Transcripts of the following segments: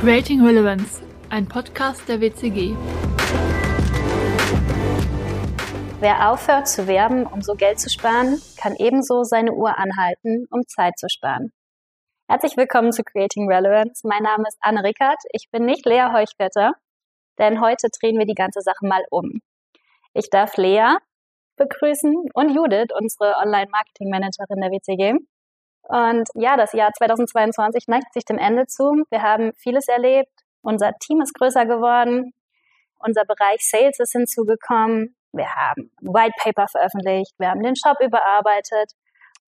Creating Relevance, ein Podcast der WCG. Wer aufhört zu werben, um so Geld zu sparen, kann ebenso seine Uhr anhalten, um Zeit zu sparen. Herzlich willkommen zu Creating Relevance. Mein Name ist Anne Rickert. Ich bin nicht Lea Heuchwetter, denn heute drehen wir die ganze Sache mal um. Ich darf Lea begrüßen und Judith, unsere Online-Marketing-Managerin der WCG. Und ja, das Jahr 2022 neigt sich dem Ende zu. Wir haben vieles erlebt. Unser Team ist größer geworden. Unser Bereich Sales ist hinzugekommen. Wir haben White Paper veröffentlicht. Wir haben den Shop überarbeitet.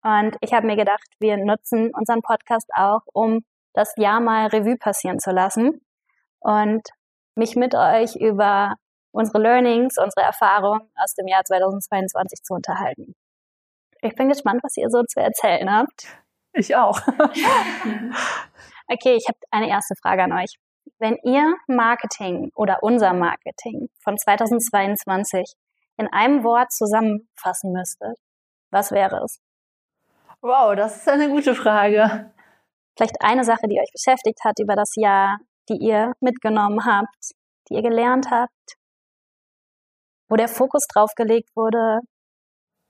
Und ich habe mir gedacht, wir nutzen unseren Podcast auch, um das Jahr mal Revue passieren zu lassen und mich mit euch über unsere Learnings, unsere Erfahrungen aus dem Jahr 2022 zu unterhalten. Ich bin gespannt, was ihr so zu erzählen habt. Ich auch. okay, ich habe eine erste Frage an euch. Wenn ihr Marketing oder unser Marketing von 2022 in einem Wort zusammenfassen müsstet, was wäre es? Wow, das ist eine gute Frage. Vielleicht eine Sache, die euch beschäftigt hat über das Jahr, die ihr mitgenommen habt, die ihr gelernt habt, wo der Fokus drauf gelegt wurde?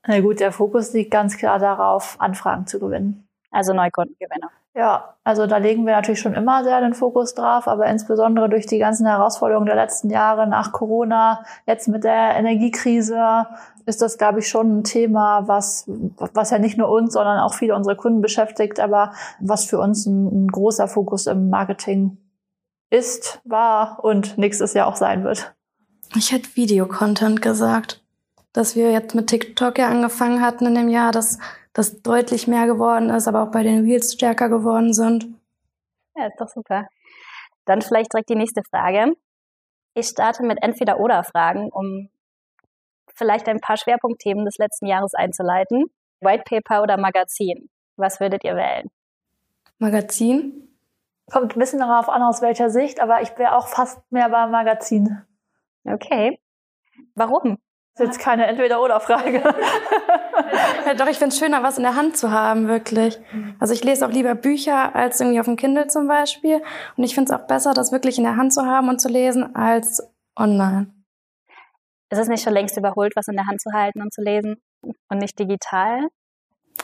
Na gut, der Fokus liegt ganz klar darauf, Anfragen zu gewinnen. Also Neukundengewinne. Ja, also da legen wir natürlich schon immer sehr den Fokus drauf, aber insbesondere durch die ganzen Herausforderungen der letzten Jahre nach Corona, jetzt mit der Energiekrise, ist das, glaube ich, schon ein Thema, was, was ja nicht nur uns, sondern auch viele unserer Kunden beschäftigt, aber was für uns ein, ein großer Fokus im Marketing ist, war und nächstes Jahr auch sein wird. Ich hätte Videocontent gesagt, dass wir jetzt mit TikTok ja angefangen hatten in dem Jahr, dass das deutlich mehr geworden ist, aber auch bei den Reels stärker geworden sind. Ja, ist doch super. Dann vielleicht direkt die nächste Frage. Ich starte mit Entweder-Oder-Fragen, um vielleicht ein paar Schwerpunktthemen des letzten Jahres einzuleiten. White Paper oder Magazin? Was würdet ihr wählen? Magazin? Kommt ein bisschen darauf an, aus welcher Sicht, aber ich wäre auch fast mehr beim Magazin. Okay. Warum? Das ist jetzt keine Entweder-Oder-Frage. ja, doch, ich finde es schöner, was in der Hand zu haben, wirklich. Also ich lese auch lieber Bücher als irgendwie auf dem Kindle zum Beispiel. Und ich finde es auch besser, das wirklich in der Hand zu haben und zu lesen, als online. Ist es nicht schon längst überholt, was in der Hand zu halten und zu lesen und nicht digital?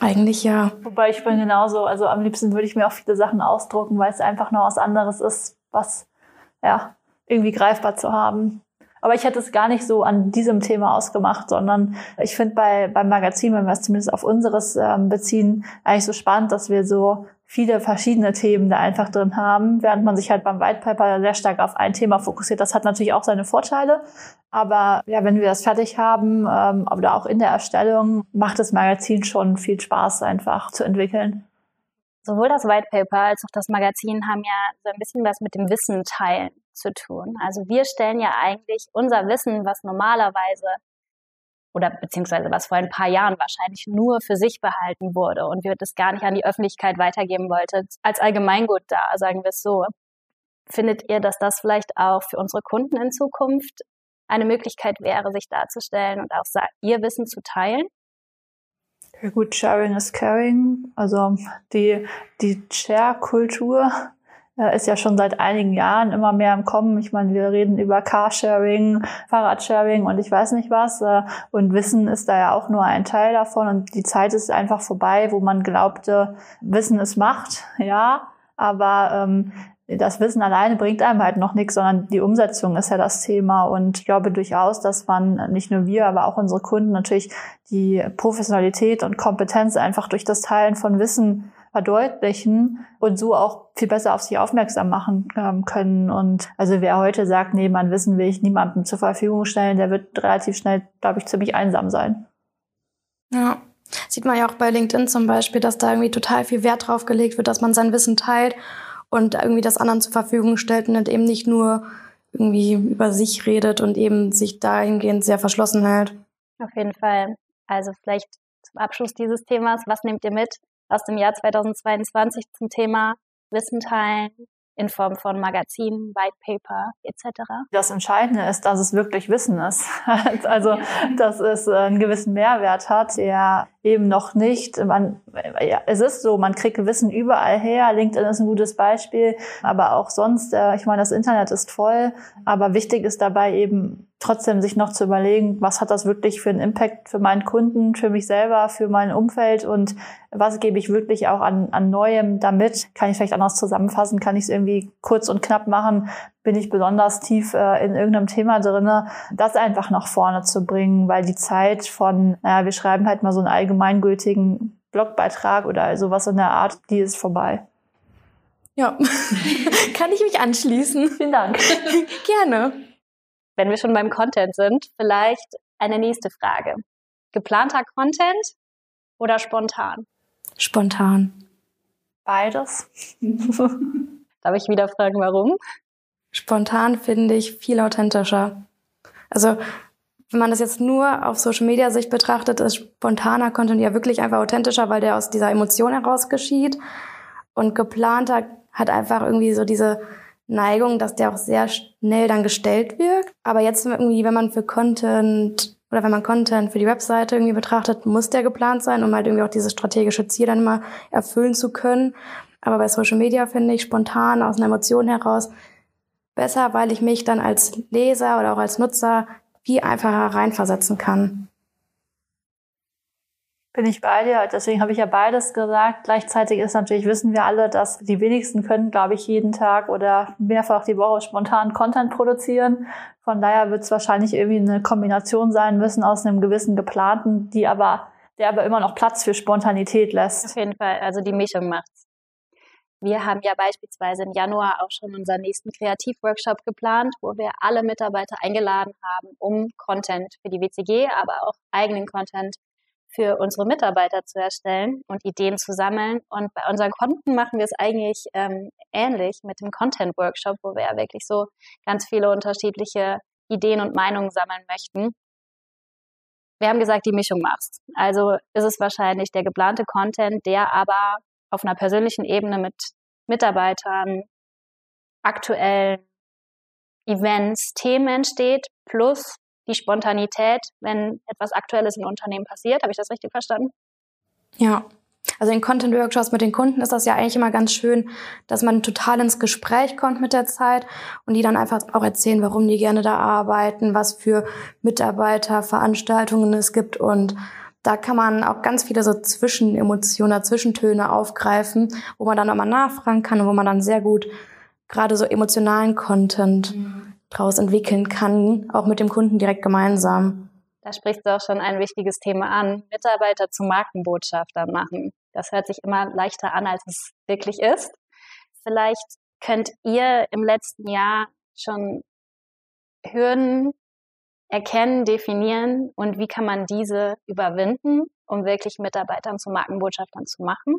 Eigentlich ja. Wobei ich bin genauso, also am liebsten würde ich mir auch viele Sachen ausdrucken, weil es einfach noch was anderes ist, was ja irgendwie greifbar zu haben. Aber ich hätte es gar nicht so an diesem Thema ausgemacht, sondern ich finde bei beim Magazin, wenn wir es zumindest auf unseres ähm, beziehen, eigentlich so spannend, dass wir so viele verschiedene Themen da einfach drin haben, während man sich halt beim White Paper sehr stark auf ein Thema fokussiert. Das hat natürlich auch seine Vorteile, aber ja, wenn wir das fertig haben ähm, oder auch in der Erstellung, macht das Magazin schon viel Spaß einfach zu entwickeln. Sowohl das White Paper als auch das Magazin haben ja so ein bisschen was mit dem Wissen teilen zu tun. Also wir stellen ja eigentlich unser Wissen, was normalerweise oder beziehungsweise was vor ein paar Jahren wahrscheinlich nur für sich behalten wurde und wir das gar nicht an die Öffentlichkeit weitergeben wollte, als Allgemeingut da, sagen wir es so. Findet ihr, dass das vielleicht auch für unsere Kunden in Zukunft eine Möglichkeit wäre, sich darzustellen und auch ihr Wissen zu teilen? Ja gut, Sharing is Caring. Also die, die Share-Kultur äh, ist ja schon seit einigen Jahren immer mehr im Kommen. Ich meine, wir reden über Carsharing, Fahrradsharing und ich weiß nicht was. Äh, und Wissen ist da ja auch nur ein Teil davon. Und die Zeit ist einfach vorbei, wo man glaubte, Wissen ist Macht, ja. Aber ähm, das Wissen alleine bringt einem halt noch nichts, sondern die Umsetzung ist ja das Thema. Und ich glaube durchaus, dass man nicht nur wir, aber auch unsere Kunden natürlich die Professionalität und Kompetenz einfach durch das Teilen von Wissen verdeutlichen und so auch viel besser auf sich aufmerksam machen ähm, können. Und also wer heute sagt, nee, mein Wissen will ich niemandem zur Verfügung stellen, der wird relativ schnell, glaube ich, ziemlich einsam sein. Ja. Sieht man ja auch bei LinkedIn zum Beispiel, dass da irgendwie total viel Wert drauf gelegt wird, dass man sein Wissen teilt und irgendwie das anderen zur Verfügung stellt und eben nicht nur irgendwie über sich redet und eben sich dahingehend sehr verschlossen hält. Auf jeden Fall. Also vielleicht zum Abschluss dieses Themas, was nehmt ihr mit aus dem Jahr 2022 zum Thema Wissen teilen in Form von Magazinen, White Paper etc. Das Entscheidende ist, dass es wirklich Wissen ist. also, dass es einen gewissen Mehrwert hat, der eben noch nicht. Man, ja, es ist so, man kriegt Wissen überall her. LinkedIn ist ein gutes Beispiel, aber auch sonst, äh, ich meine, das Internet ist voll, aber wichtig ist dabei eben trotzdem sich noch zu überlegen, was hat das wirklich für einen Impact für meinen Kunden, für mich selber, für mein Umfeld und was gebe ich wirklich auch an, an Neuem damit? Kann ich vielleicht anders zusammenfassen? Kann ich es irgendwie kurz und knapp machen? Bin ich besonders tief äh, in irgendeinem Thema drinne? Das einfach nach vorne zu bringen, weil die Zeit von, naja, wir schreiben halt mal so einen allgemeingültigen Blogbeitrag oder sowas in der Art, die ist vorbei. Ja, kann ich mich anschließen. Vielen Dank. Gerne wenn wir schon beim Content sind, vielleicht eine nächste Frage. Geplanter Content oder spontan? Spontan. Beides. Darf ich wieder fragen, warum? Spontan finde ich viel authentischer. Also, wenn man das jetzt nur auf Social Media Sicht betrachtet, ist spontaner Content ja wirklich einfach authentischer, weil der aus dieser Emotion heraus geschieht. Und geplanter hat einfach irgendwie so diese Neigung, dass der auch sehr schnell dann gestellt wirkt. Aber jetzt irgendwie, wenn man für Content oder wenn man Content für die Webseite irgendwie betrachtet, muss der geplant sein, um halt irgendwie auch dieses strategische Ziel dann immer erfüllen zu können. Aber bei Social Media finde ich spontan aus einer Emotion heraus besser, weil ich mich dann als Leser oder auch als Nutzer viel einfacher reinversetzen kann. Bin ich bei dir. Deswegen habe ich ja beides gesagt. Gleichzeitig ist natürlich, wissen wir alle, dass die wenigsten können, glaube ich, jeden Tag oder mehrfach die Woche spontan Content produzieren. Von daher wird es wahrscheinlich irgendwie eine Kombination sein müssen aus einem gewissen geplanten, die aber, der aber immer noch Platz für Spontanität lässt. Auf jeden Fall. Also die Mischung macht's. Wir haben ja beispielsweise im Januar auch schon unseren nächsten Kreativworkshop geplant, wo wir alle Mitarbeiter eingeladen haben, um Content für die WCG, aber auch eigenen Content für unsere Mitarbeiter zu erstellen und Ideen zu sammeln. Und bei unseren Konten machen wir es eigentlich ähm, ähnlich mit dem Content Workshop, wo wir ja wirklich so ganz viele unterschiedliche Ideen und Meinungen sammeln möchten. Wir haben gesagt, die Mischung machst. Also ist es wahrscheinlich der geplante Content, der aber auf einer persönlichen Ebene mit Mitarbeitern, aktuellen Events, Themen entsteht, plus die Spontanität, wenn etwas Aktuelles im Unternehmen passiert. Habe ich das richtig verstanden? Ja. Also in Content-Workshops mit den Kunden ist das ja eigentlich immer ganz schön, dass man total ins Gespräch kommt mit der Zeit und die dann einfach auch erzählen, warum die gerne da arbeiten, was für Mitarbeiterveranstaltungen es gibt und da kann man auch ganz viele so Zwischenemotionen, Zwischentöne aufgreifen, wo man dann nochmal nachfragen kann und wo man dann sehr gut gerade so emotionalen Content mhm daraus entwickeln kann, auch mit dem Kunden direkt gemeinsam. Da sprichst du auch schon ein wichtiges Thema an. Mitarbeiter zu Markenbotschaftern machen. Das hört sich immer leichter an, als es wirklich ist. Vielleicht könnt ihr im letzten Jahr schon Hürden erkennen, definieren und wie kann man diese überwinden, um wirklich Mitarbeitern zu Markenbotschaftern zu machen?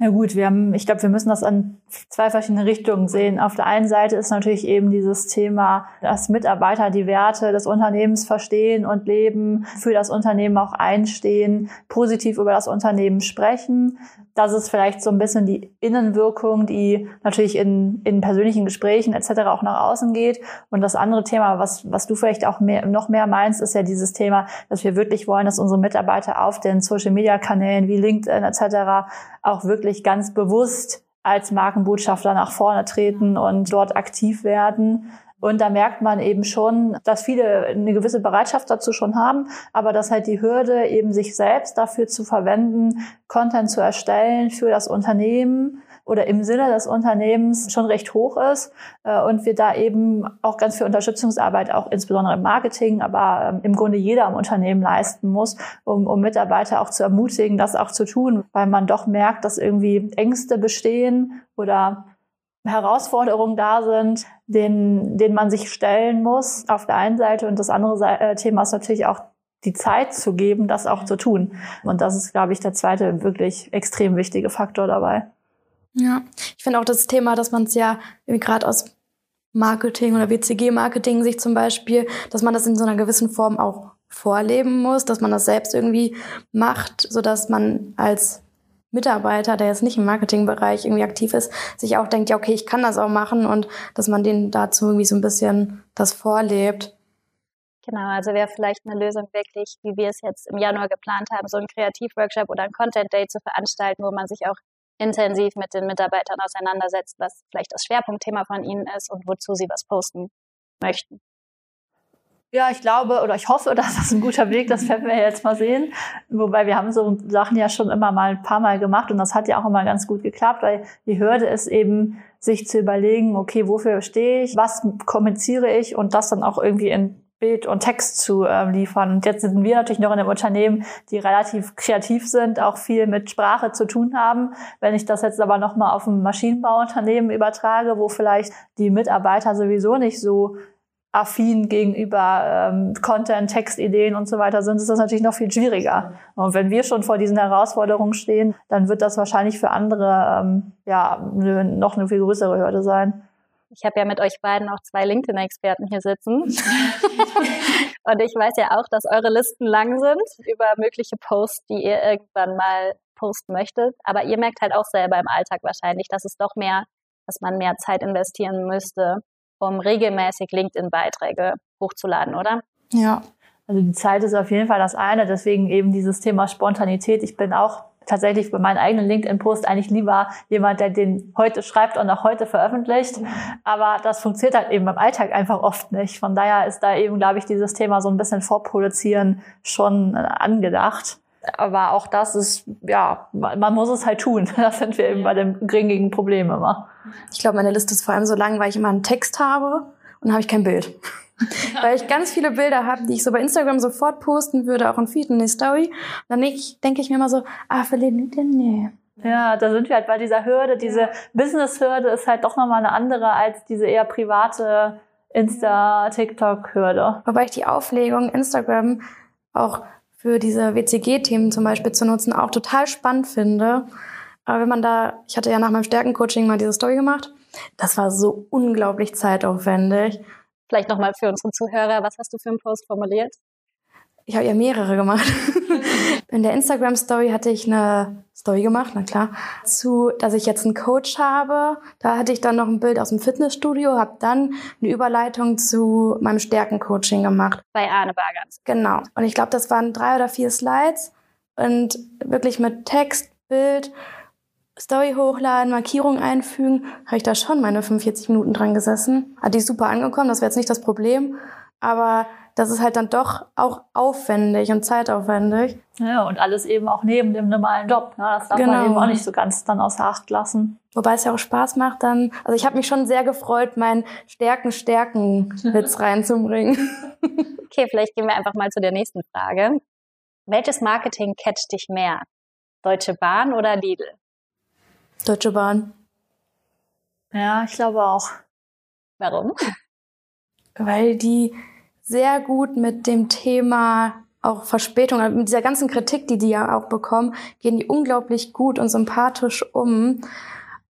Na gut, wir haben, ich glaube, wir müssen das an zwei verschiedene Richtungen sehen. Auf der einen Seite ist natürlich eben dieses Thema, dass Mitarbeiter die Werte des Unternehmens verstehen und leben, für das Unternehmen auch einstehen, positiv über das Unternehmen sprechen. Das ist vielleicht so ein bisschen die Innenwirkung, die natürlich in, in persönlichen Gesprächen etc. auch nach außen geht. Und das andere Thema, was, was du vielleicht auch mehr, noch mehr meinst, ist ja dieses Thema, dass wir wirklich wollen, dass unsere Mitarbeiter auf den Social-Media-Kanälen wie LinkedIn etc. auch wirklich ganz bewusst als Markenbotschafter nach vorne treten und dort aktiv werden. Und da merkt man eben schon, dass viele eine gewisse Bereitschaft dazu schon haben, aber dass halt die Hürde eben sich selbst dafür zu verwenden, Content zu erstellen für das Unternehmen oder im Sinne des Unternehmens schon recht hoch ist äh, und wir da eben auch ganz viel Unterstützungsarbeit, auch insbesondere im Marketing, aber ähm, im Grunde jeder im Unternehmen leisten muss, um, um Mitarbeiter auch zu ermutigen, das auch zu tun, weil man doch merkt, dass irgendwie Ängste bestehen oder Herausforderungen da sind, denen, denen man sich stellen muss auf der einen Seite. Und das andere äh, Thema ist natürlich auch die Zeit zu geben, das auch zu tun. Und das ist, glaube ich, der zweite wirklich extrem wichtige Faktor dabei. Ja, ich finde auch das Thema, dass man es ja gerade aus Marketing oder WCG-Marketing sich zum Beispiel, dass man das in so einer gewissen Form auch vorleben muss, dass man das selbst irgendwie macht, so dass man als Mitarbeiter, der jetzt nicht im Marketingbereich irgendwie aktiv ist, sich auch denkt, ja, okay, ich kann das auch machen und dass man denen dazu irgendwie so ein bisschen das vorlebt. Genau, also wäre vielleicht eine Lösung wirklich, wie wir es jetzt im Januar geplant haben, so ein Kreativworkshop oder ein Content Day zu veranstalten, wo man sich auch intensiv mit den Mitarbeitern auseinandersetzt, was vielleicht das Schwerpunktthema von ihnen ist und wozu sie was posten möchten. Ja, ich glaube oder ich hoffe, dass das ein guter Weg, das werden wir jetzt mal sehen. Wobei wir haben so Sachen ja schon immer mal ein paar Mal gemacht und das hat ja auch immer ganz gut geklappt, weil die Hürde ist eben, sich zu überlegen, okay, wofür stehe ich, was kommuniziere ich und das dann auch irgendwie in Bild und Text zu äh, liefern. Und jetzt sind wir natürlich noch in einem Unternehmen, die relativ kreativ sind, auch viel mit Sprache zu tun haben. Wenn ich das jetzt aber nochmal auf ein Maschinenbauunternehmen übertrage, wo vielleicht die Mitarbeiter sowieso nicht so affin gegenüber ähm, Content, Textideen und so weiter sind, ist das natürlich noch viel schwieriger. Und wenn wir schon vor diesen Herausforderungen stehen, dann wird das wahrscheinlich für andere ähm, ja noch eine viel größere Hürde sein. Ich habe ja mit euch beiden auch zwei LinkedIn-Experten hier sitzen. und ich weiß ja auch, dass eure Listen lang sind über mögliche Posts, die ihr irgendwann mal posten möchtet. Aber ihr merkt halt auch selber im Alltag wahrscheinlich, dass es doch mehr, dass man mehr Zeit investieren müsste, um regelmäßig LinkedIn-Beiträge hochzuladen, oder? Ja. Also die Zeit ist auf jeden Fall das eine, deswegen eben dieses Thema Spontanität. Ich bin auch tatsächlich bei meinem eigenen LinkedIn-Post eigentlich lieber jemand, der den heute schreibt und auch heute veröffentlicht. Aber das funktioniert halt eben im Alltag einfach oft nicht. Von daher ist da eben, glaube ich, dieses Thema so ein bisschen vorproduzieren schon angedacht. Aber auch das ist, ja, man muss es halt tun. Das sind wir eben bei dem geringigen Problem immer. Ich glaube, meine Liste ist vor allem so lang, weil ich immer einen Text habe und dann habe ich kein Bild. Weil ich ganz viele Bilder habe, die ich so bei Instagram sofort posten würde, auch in Feed und in die Story. Und dann denke ich, denk ich mir immer so, ah, für LinkedIn, nee. Ja, da sind wir halt bei dieser Hürde. Diese Business-Hürde ist halt doch nochmal eine andere als diese eher private Insta-TikTok-Hürde. Wobei ich die Auflegung Instagram auch für diese WCG-Themen zum Beispiel zu nutzen auch total spannend finde. Aber wenn man da, ich hatte ja nach meinem Stärkencoaching mal diese Story gemacht, das war so unglaublich zeitaufwendig. Vielleicht nochmal für unsere Zuhörer, was hast du für einen Post formuliert? Ich habe ja mehrere gemacht. In der Instagram Story hatte ich eine Story gemacht, na klar, zu, dass ich jetzt einen Coach habe. Da hatte ich dann noch ein Bild aus dem Fitnessstudio, habe dann eine Überleitung zu meinem Stärkencoaching gemacht. Bei Arne Bargans. Genau. Und ich glaube, das waren drei oder vier Slides und wirklich mit Text, Bild Story hochladen, Markierung einfügen, habe ich da schon meine 45 Minuten dran gesessen. Hat die super angekommen, das wäre jetzt nicht das Problem. Aber das ist halt dann doch auch aufwendig und zeitaufwendig. Ja, und alles eben auch neben dem normalen Job. Ne? Das darf genau. man eben auch nicht so ganz dann außer Acht lassen. Wobei es ja auch Spaß macht dann. Also ich habe mich schon sehr gefreut, meinen Stärken-Stärken-Witz reinzubringen. Okay, vielleicht gehen wir einfach mal zu der nächsten Frage. Welches Marketing catcht dich mehr? Deutsche Bahn oder Lidl? Deutsche Bahn. Ja, ich glaube auch. Warum? Weil die sehr gut mit dem Thema auch Verspätung, also mit dieser ganzen Kritik, die die ja auch bekommen, gehen die unglaublich gut und sympathisch um.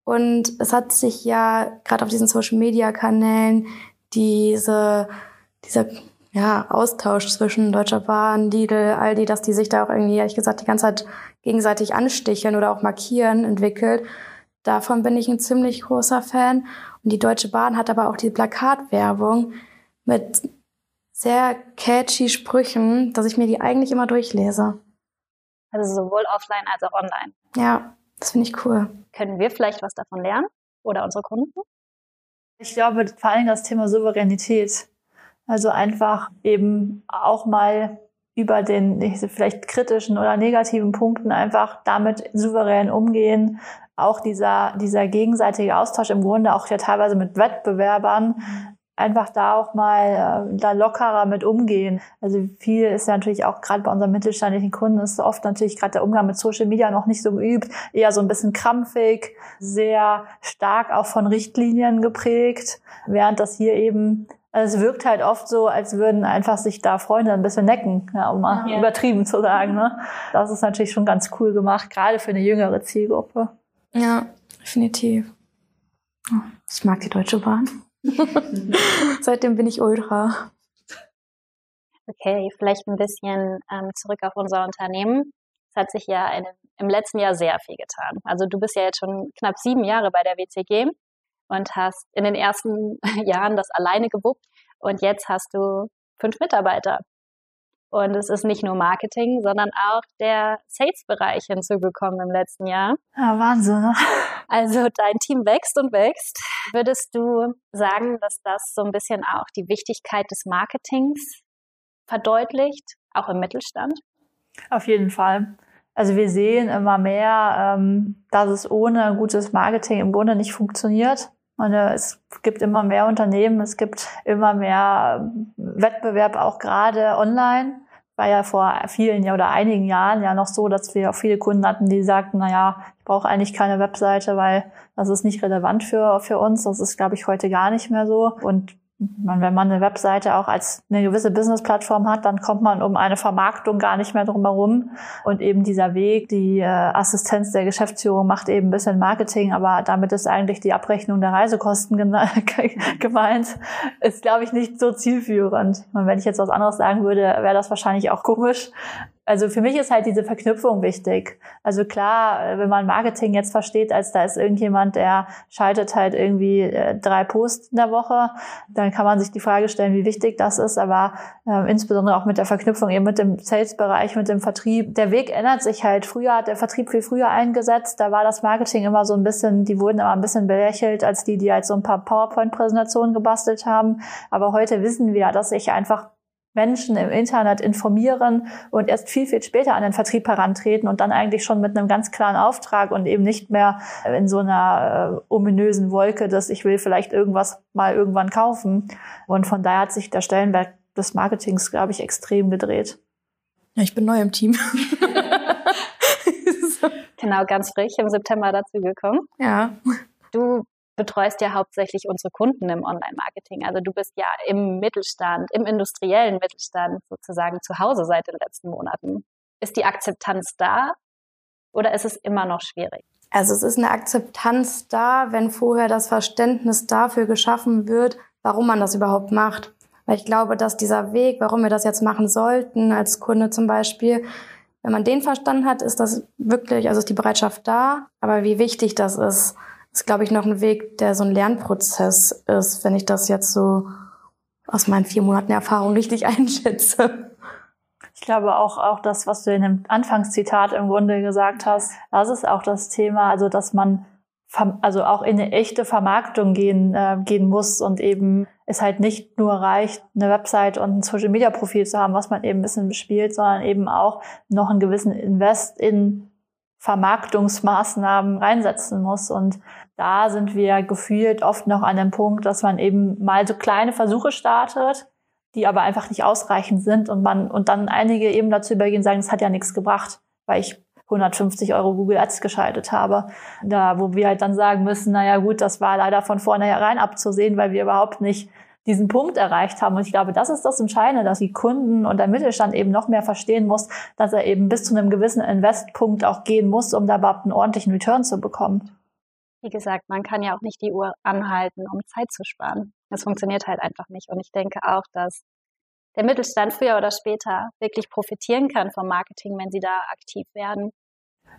Und es hat sich ja gerade auf diesen Social Media Kanälen diese, dieser ja, Austausch zwischen Deutscher Bahn, Lidl, Aldi, dass die sich da auch irgendwie, ehrlich gesagt, die ganze Zeit gegenseitig ansticheln oder auch markieren, entwickelt. Davon bin ich ein ziemlich großer Fan. Und die Deutsche Bahn hat aber auch die Plakatwerbung mit sehr catchy Sprüchen, dass ich mir die eigentlich immer durchlese. Also sowohl offline als auch online. Ja, das finde ich cool. Können wir vielleicht was davon lernen? Oder unsere Kunden? Ich glaube vor allem das Thema Souveränität. Also einfach eben auch mal über den vielleicht kritischen oder negativen Punkten einfach damit souverän umgehen. Auch dieser, dieser gegenseitige Austausch im Grunde auch ja teilweise mit Wettbewerbern, einfach da auch mal äh, da lockerer mit umgehen. Also viel ist ja natürlich auch gerade bei unseren mittelständischen Kunden ist oft natürlich gerade der Umgang mit Social Media noch nicht so geübt, eher so ein bisschen krampfig, sehr stark auch von Richtlinien geprägt, während das hier eben also es wirkt halt oft so, als würden einfach sich da Freunde ein bisschen necken, ja, um mal ja. übertrieben zu sagen. Ne? Das ist natürlich schon ganz cool gemacht, gerade für eine jüngere Zielgruppe. Ja, definitiv. Oh, ich mag die Deutsche Bahn. Seitdem bin ich Ultra. Okay, vielleicht ein bisschen ähm, zurück auf unser Unternehmen. Es hat sich ja in, im letzten Jahr sehr viel getan. Also du bist ja jetzt schon knapp sieben Jahre bei der WCG und hast in den ersten Jahren das alleine gewuppt. Und jetzt hast du fünf Mitarbeiter. Und es ist nicht nur Marketing, sondern auch der Sales-Bereich hinzugekommen im letzten Jahr. Ja, Wahnsinn. Ne? Also dein Team wächst und wächst. Würdest du sagen, dass das so ein bisschen auch die Wichtigkeit des Marketings verdeutlicht, auch im Mittelstand? Auf jeden Fall. Also wir sehen immer mehr, ähm, dass es ohne gutes Marketing im Grunde nicht funktioniert. Und äh, es gibt immer mehr Unternehmen, es gibt immer mehr Wettbewerb, auch gerade online. War ja vor vielen oder einigen Jahren ja noch so, dass wir auch viele Kunden hatten, die sagten, na ja, ich brauche eigentlich keine Webseite, weil das ist nicht relevant für, für uns. Das ist, glaube ich, heute gar nicht mehr so. Und man, wenn man eine Webseite auch als eine gewisse Business-Plattform hat, dann kommt man um eine Vermarktung gar nicht mehr drum herum. Und eben dieser Weg, die äh, Assistenz der Geschäftsführung macht eben ein bisschen Marketing, aber damit ist eigentlich die Abrechnung der Reisekosten gemeint, ist, glaube ich, nicht so zielführend. Und wenn ich jetzt was anderes sagen würde, wäre das wahrscheinlich auch komisch. Also für mich ist halt diese Verknüpfung wichtig. Also klar, äh, wenn man Marketing jetzt versteht, als da ist irgendjemand, der schaltet halt irgendwie äh, drei Posts in der Woche, dann kann man sich die Frage stellen, wie wichtig das ist. Aber äh, insbesondere auch mit der Verknüpfung eben mit dem Sales-Bereich, mit dem Vertrieb. Der Weg ändert sich halt. Früher hat der Vertrieb viel früher eingesetzt. Da war das Marketing immer so ein bisschen, die wurden immer ein bisschen belächelt als die, die halt so ein paar PowerPoint-Präsentationen gebastelt haben. Aber heute wissen wir, dass sich einfach Menschen im Internet informieren und erst viel, viel später an den Vertrieb herantreten und dann eigentlich schon mit einem ganz klaren Auftrag und eben nicht mehr in so einer äh, ominösen Wolke, dass ich will vielleicht irgendwas mal irgendwann kaufen. Und von daher hat sich der Stellenwert des Marketings, glaube ich, extrem gedreht. Ja, ich bin neu im Team. genau, ganz frisch im September dazu gekommen. Ja. Du betreust ja hauptsächlich unsere Kunden im Online-Marketing. Also du bist ja im Mittelstand, im industriellen Mittelstand sozusagen zu Hause seit den letzten Monaten. Ist die Akzeptanz da oder ist es immer noch schwierig? Also es ist eine Akzeptanz da, wenn vorher das Verständnis dafür geschaffen wird, warum man das überhaupt macht. Weil ich glaube, dass dieser Weg, warum wir das jetzt machen sollten, als Kunde zum Beispiel, wenn man den verstanden hat, ist das wirklich, also ist die Bereitschaft da, aber wie wichtig das ist, ist, glaube ich, noch ein Weg, der so ein Lernprozess ist, wenn ich das jetzt so aus meinen vier Monaten Erfahrung richtig einschätze. Ich glaube auch, auch das, was du in dem Anfangszitat im Grunde gesagt hast, das ist auch das Thema, also dass man also auch in eine echte Vermarktung gehen, äh, gehen muss und eben es halt nicht nur reicht, eine Website und ein Social Media Profil zu haben, was man eben ein bisschen bespielt, sondern eben auch noch einen gewissen Invest in Vermarktungsmaßnahmen reinsetzen muss. Und da sind wir gefühlt oft noch an dem Punkt, dass man eben mal so kleine Versuche startet, die aber einfach nicht ausreichend sind und man und dann einige eben dazu übergehen sagen, das hat ja nichts gebracht, weil ich 150 Euro Google Ads geschaltet habe. Da, wo wir halt dann sagen müssen, naja gut, das war leider von vornherein abzusehen, weil wir überhaupt nicht diesen Punkt erreicht haben. Und ich glaube, das ist das Entscheidende, dass die Kunden und der Mittelstand eben noch mehr verstehen muss, dass er eben bis zu einem gewissen Investpunkt auch gehen muss, um da überhaupt einen ordentlichen Return zu bekommen. Wie gesagt, man kann ja auch nicht die Uhr anhalten, um Zeit zu sparen. Das funktioniert halt einfach nicht. Und ich denke auch, dass der Mittelstand früher oder später wirklich profitieren kann vom Marketing, wenn sie da aktiv werden.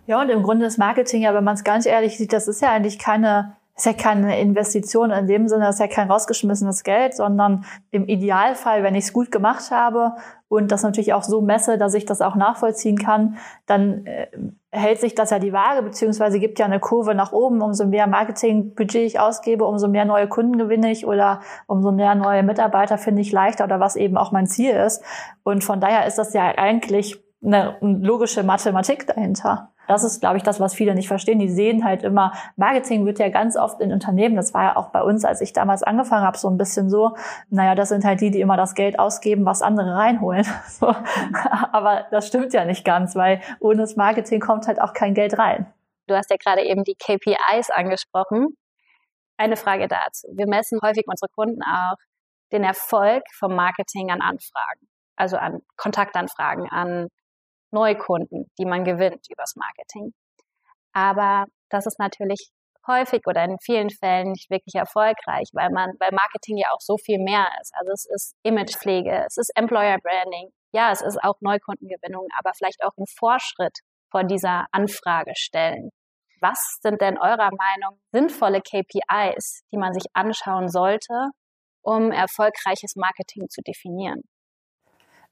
Ja, und im Grunde ist Marketing ja, wenn man es ganz ehrlich sieht, das ist ja eigentlich keine ist ja keine Investition in dem Sinne, ist ja kein rausgeschmissenes Geld, sondern im Idealfall, wenn ich es gut gemacht habe und das natürlich auch so messe, dass ich das auch nachvollziehen kann, dann äh, hält sich das ja die Waage, beziehungsweise gibt ja eine Kurve nach oben. Umso mehr Marketingbudget ich ausgebe, umso mehr neue Kunden gewinne ich oder umso mehr neue Mitarbeiter finde ich leichter oder was eben auch mein Ziel ist. Und von daher ist das ja eigentlich eine logische Mathematik dahinter. Das ist, glaube ich, das, was viele nicht verstehen. Die sehen halt immer, Marketing wird ja ganz oft in Unternehmen, das war ja auch bei uns, als ich damals angefangen habe, so ein bisschen so, naja, das sind halt die, die immer das Geld ausgeben, was andere reinholen. So. Aber das stimmt ja nicht ganz, weil ohne das Marketing kommt halt auch kein Geld rein. Du hast ja gerade eben die KPIs angesprochen. Eine Frage dazu. Wir messen häufig unsere Kunden auch den Erfolg vom Marketing an Anfragen, also an Kontaktanfragen, an Neukunden, die man gewinnt übers Marketing. Aber das ist natürlich häufig oder in vielen Fällen nicht wirklich erfolgreich, weil man, weil Marketing ja auch so viel mehr ist. Also es ist Imagepflege, es ist Employer Branding, ja, es ist auch Neukundengewinnung, aber vielleicht auch ein Vorschritt vor dieser Anfrage stellen. Was sind denn eurer Meinung sinnvolle KPIs, die man sich anschauen sollte, um erfolgreiches Marketing zu definieren?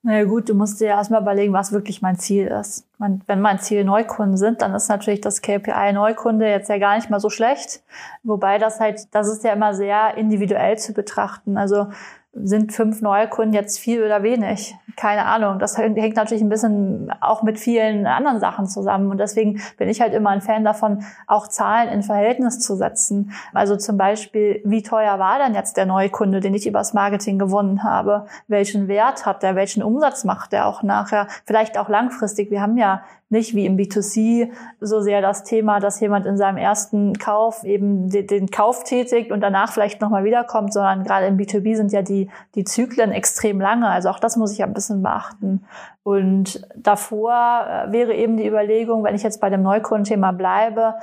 Na ja, gut, du musst dir erstmal überlegen, was wirklich mein Ziel ist. Wenn mein Ziel Neukunden sind, dann ist natürlich das KPI Neukunde jetzt ja gar nicht mal so schlecht. Wobei das halt, das ist ja immer sehr individuell zu betrachten. Also sind fünf Neukunden jetzt viel oder wenig? Keine Ahnung. Das hängt natürlich ein bisschen auch mit vielen anderen Sachen zusammen. Und deswegen bin ich halt immer ein Fan davon, auch Zahlen in Verhältnis zu setzen. Also zum Beispiel, wie teuer war denn jetzt der Neukunde, den ich übers Marketing gewonnen habe? Welchen Wert hat der? Welchen Umsatz macht der auch nachher? Vielleicht auch langfristig. Wir haben ja nicht wie im B2C so sehr das Thema, dass jemand in seinem ersten Kauf eben den, den Kauf tätigt und danach vielleicht nochmal wiederkommt, sondern gerade im B2B sind ja die, die Zyklen extrem lange. Also auch das muss ich ja ein bisschen beachten. Und davor äh, wäre eben die Überlegung, wenn ich jetzt bei dem Neukundenthema bleibe,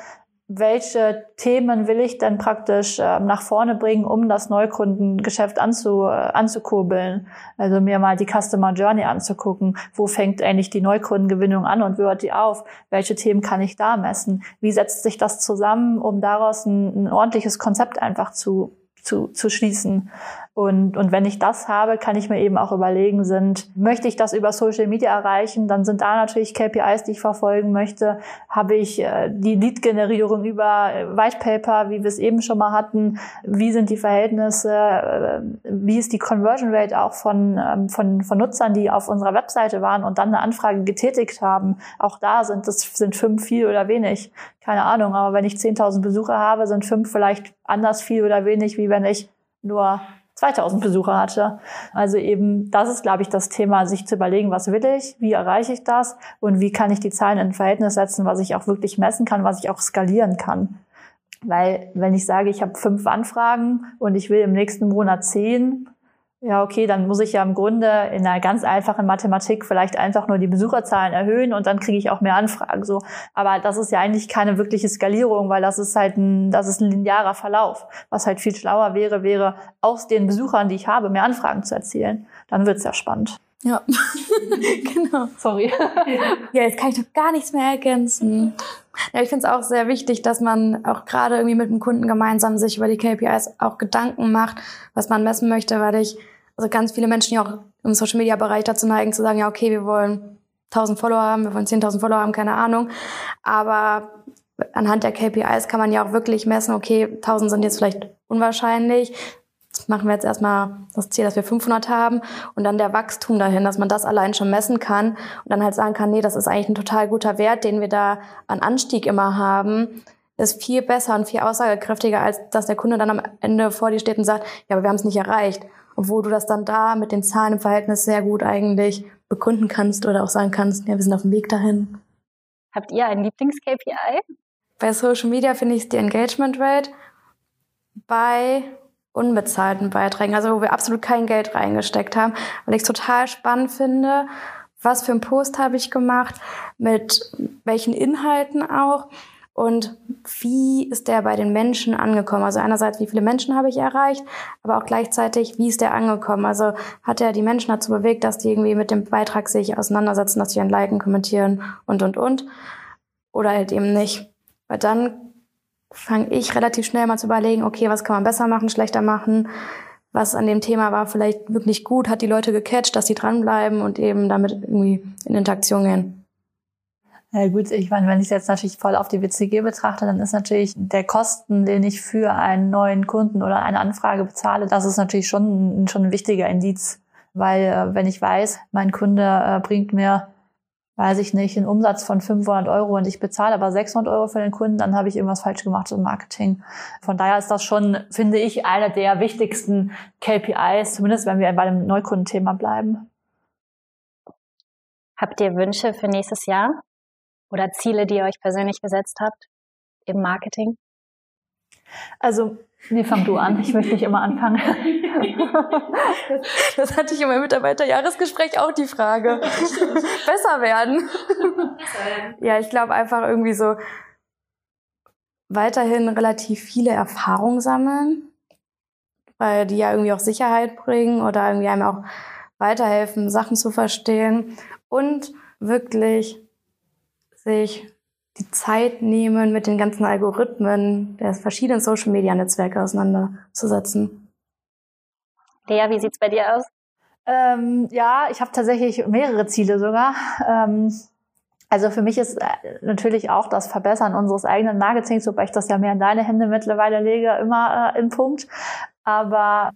welche Themen will ich denn praktisch äh, nach vorne bringen, um das Neukundengeschäft anzu, äh, anzukurbeln? Also mir mal die Customer Journey anzugucken. Wo fängt eigentlich die Neukundengewinnung an und hört die auf? Welche Themen kann ich da messen? Wie setzt sich das zusammen, um daraus ein, ein ordentliches Konzept einfach zu, zu, zu schließen? Und, und wenn ich das habe, kann ich mir eben auch überlegen, sind, möchte ich das über Social Media erreichen, dann sind da natürlich KPIs, die ich verfolgen möchte. Habe ich äh, die Lead-Generierung über äh, White Paper, wie wir es eben schon mal hatten, wie sind die Verhältnisse, äh, wie ist die Conversion Rate auch von, ähm, von, von Nutzern, die auf unserer Webseite waren und dann eine Anfrage getätigt haben. Auch da sind das sind fünf viel oder wenig. Keine Ahnung, aber wenn ich 10.000 Besucher habe, sind fünf vielleicht anders viel oder wenig, wie wenn ich nur 2000 Besucher hatte. Also eben, das ist, glaube ich, das Thema, sich zu überlegen, was will ich, wie erreiche ich das und wie kann ich die Zahlen in Verhältnis setzen, was ich auch wirklich messen kann, was ich auch skalieren kann. Weil wenn ich sage, ich habe fünf Anfragen und ich will im nächsten Monat zehn, ja, okay, dann muss ich ja im Grunde in einer ganz einfachen Mathematik vielleicht einfach nur die Besucherzahlen erhöhen und dann kriege ich auch mehr Anfragen. So, aber das ist ja eigentlich keine wirkliche Skalierung, weil das ist halt ein, das ist ein linearer Verlauf. Was halt viel schlauer wäre, wäre aus den Besuchern, die ich habe, mehr Anfragen zu erzielen. Dann wird's ja spannend. Ja, genau. Sorry. ja, jetzt kann ich doch gar nichts mehr ergänzen. Ja, ich finde es auch sehr wichtig, dass man auch gerade irgendwie mit dem Kunden gemeinsam sich über die KPIs auch Gedanken macht, was man messen möchte, weil ich also ganz viele Menschen, die auch im Social Media Bereich dazu neigen, zu sagen, ja, okay, wir wollen 1000 Follower haben, wir wollen 10.000 Follower haben, keine Ahnung. Aber anhand der KPIs kann man ja auch wirklich messen, okay, 1000 sind jetzt vielleicht unwahrscheinlich. Jetzt machen wir jetzt erstmal das Ziel, dass wir 500 haben und dann der Wachstum dahin, dass man das allein schon messen kann und dann halt sagen kann, nee, das ist eigentlich ein total guter Wert, den wir da an Anstieg immer haben ist viel besser und viel aussagekräftiger, als dass der Kunde dann am Ende vor dir steht und sagt, ja, aber wir haben es nicht erreicht obwohl du das dann da mit den Zahlen im Verhältnis sehr gut eigentlich begründen kannst oder auch sagen kannst, ja, wir sind auf dem Weg dahin. Habt ihr ein Lieblings-KPI? Bei Social Media finde ich die Engagement Rate. Bei unbezahlten Beiträgen, also wo wir absolut kein Geld reingesteckt haben, weil ich es total spannend finde, was für einen Post habe ich gemacht, mit welchen Inhalten auch und wie ist der bei den Menschen angekommen? Also einerseits, wie viele Menschen habe ich erreicht, aber auch gleichzeitig, wie ist der angekommen? Also hat er die Menschen dazu bewegt, dass die irgendwie mit dem Beitrag sich auseinandersetzen, dass sie ihn liken, kommentieren und, und, und. Oder halt eben nicht. Weil dann fange ich relativ schnell mal zu überlegen, okay, was kann man besser machen, schlechter machen? Was an dem Thema war vielleicht wirklich gut, hat die Leute gecatcht, dass sie dranbleiben und eben damit irgendwie in Interaktion gehen. Ja gut, ich meine, wenn ich es jetzt natürlich voll auf die WCG betrachte, dann ist natürlich der Kosten, den ich für einen neuen Kunden oder eine Anfrage bezahle, das ist natürlich schon, schon ein wichtiger Indiz. Weil äh, wenn ich weiß, mein Kunde äh, bringt mir, weiß ich nicht, einen Umsatz von 500 Euro und ich bezahle aber 600 Euro für den Kunden, dann habe ich irgendwas falsch gemacht im Marketing. Von daher ist das schon, finde ich, einer der wichtigsten KPIs, zumindest wenn wir bei dem Neukundenthema bleiben. Habt ihr Wünsche für nächstes Jahr? Oder Ziele, die ihr euch persönlich gesetzt habt im Marketing? Also, nee, fang du an. Ich möchte nicht immer anfangen. Das hatte ich in meinem Mitarbeiterjahresgespräch auch die Frage. Besser werden. Ja, ich glaube einfach irgendwie so weiterhin relativ viele Erfahrungen sammeln, weil die ja irgendwie auch Sicherheit bringen oder irgendwie einem auch weiterhelfen, Sachen zu verstehen und wirklich sich die Zeit nehmen, mit den ganzen Algorithmen der verschiedenen Social-Media-Netzwerke auseinanderzusetzen. Lea, wie sieht's bei dir aus? Ähm, ja, ich habe tatsächlich mehrere Ziele sogar. Ähm, also für mich ist äh, natürlich auch das Verbessern unseres eigenen Marketings, wobei ich das ja mehr in deine Hände mittlerweile lege, immer äh, im Punkt. Aber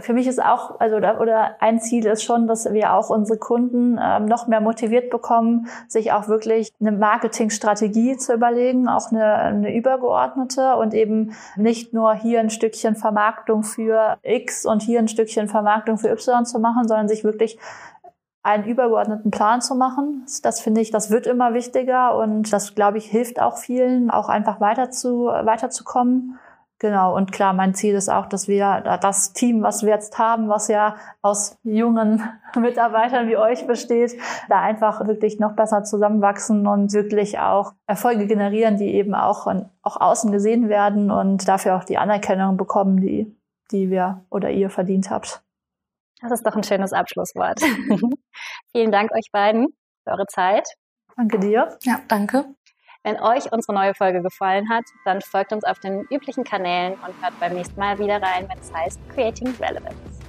für mich ist auch, also oder ein Ziel ist schon, dass wir auch unsere Kunden ähm, noch mehr motiviert bekommen, sich auch wirklich eine Marketingstrategie zu überlegen, auch eine, eine übergeordnete und eben nicht nur hier ein Stückchen Vermarktung für X und hier ein Stückchen Vermarktung für Y zu machen, sondern sich wirklich einen übergeordneten Plan zu machen. Das finde ich, das wird immer wichtiger und das, glaube ich, hilft auch vielen, auch einfach weiter zu, weiterzukommen. Genau, und klar, mein Ziel ist auch, dass wir das Team, was wir jetzt haben, was ja aus jungen Mitarbeitern wie euch besteht, da einfach wirklich noch besser zusammenwachsen und wirklich auch Erfolge generieren, die eben auch, auch außen gesehen werden und dafür auch die Anerkennung bekommen, die, die wir oder ihr verdient habt. Das ist doch ein schönes Abschlusswort. Vielen Dank euch beiden für eure Zeit. Danke dir. Ja, danke. Wenn euch unsere neue Folge gefallen hat, dann folgt uns auf den üblichen Kanälen und hört beim nächsten Mal wieder rein, wenn es heißt Creating Relevance.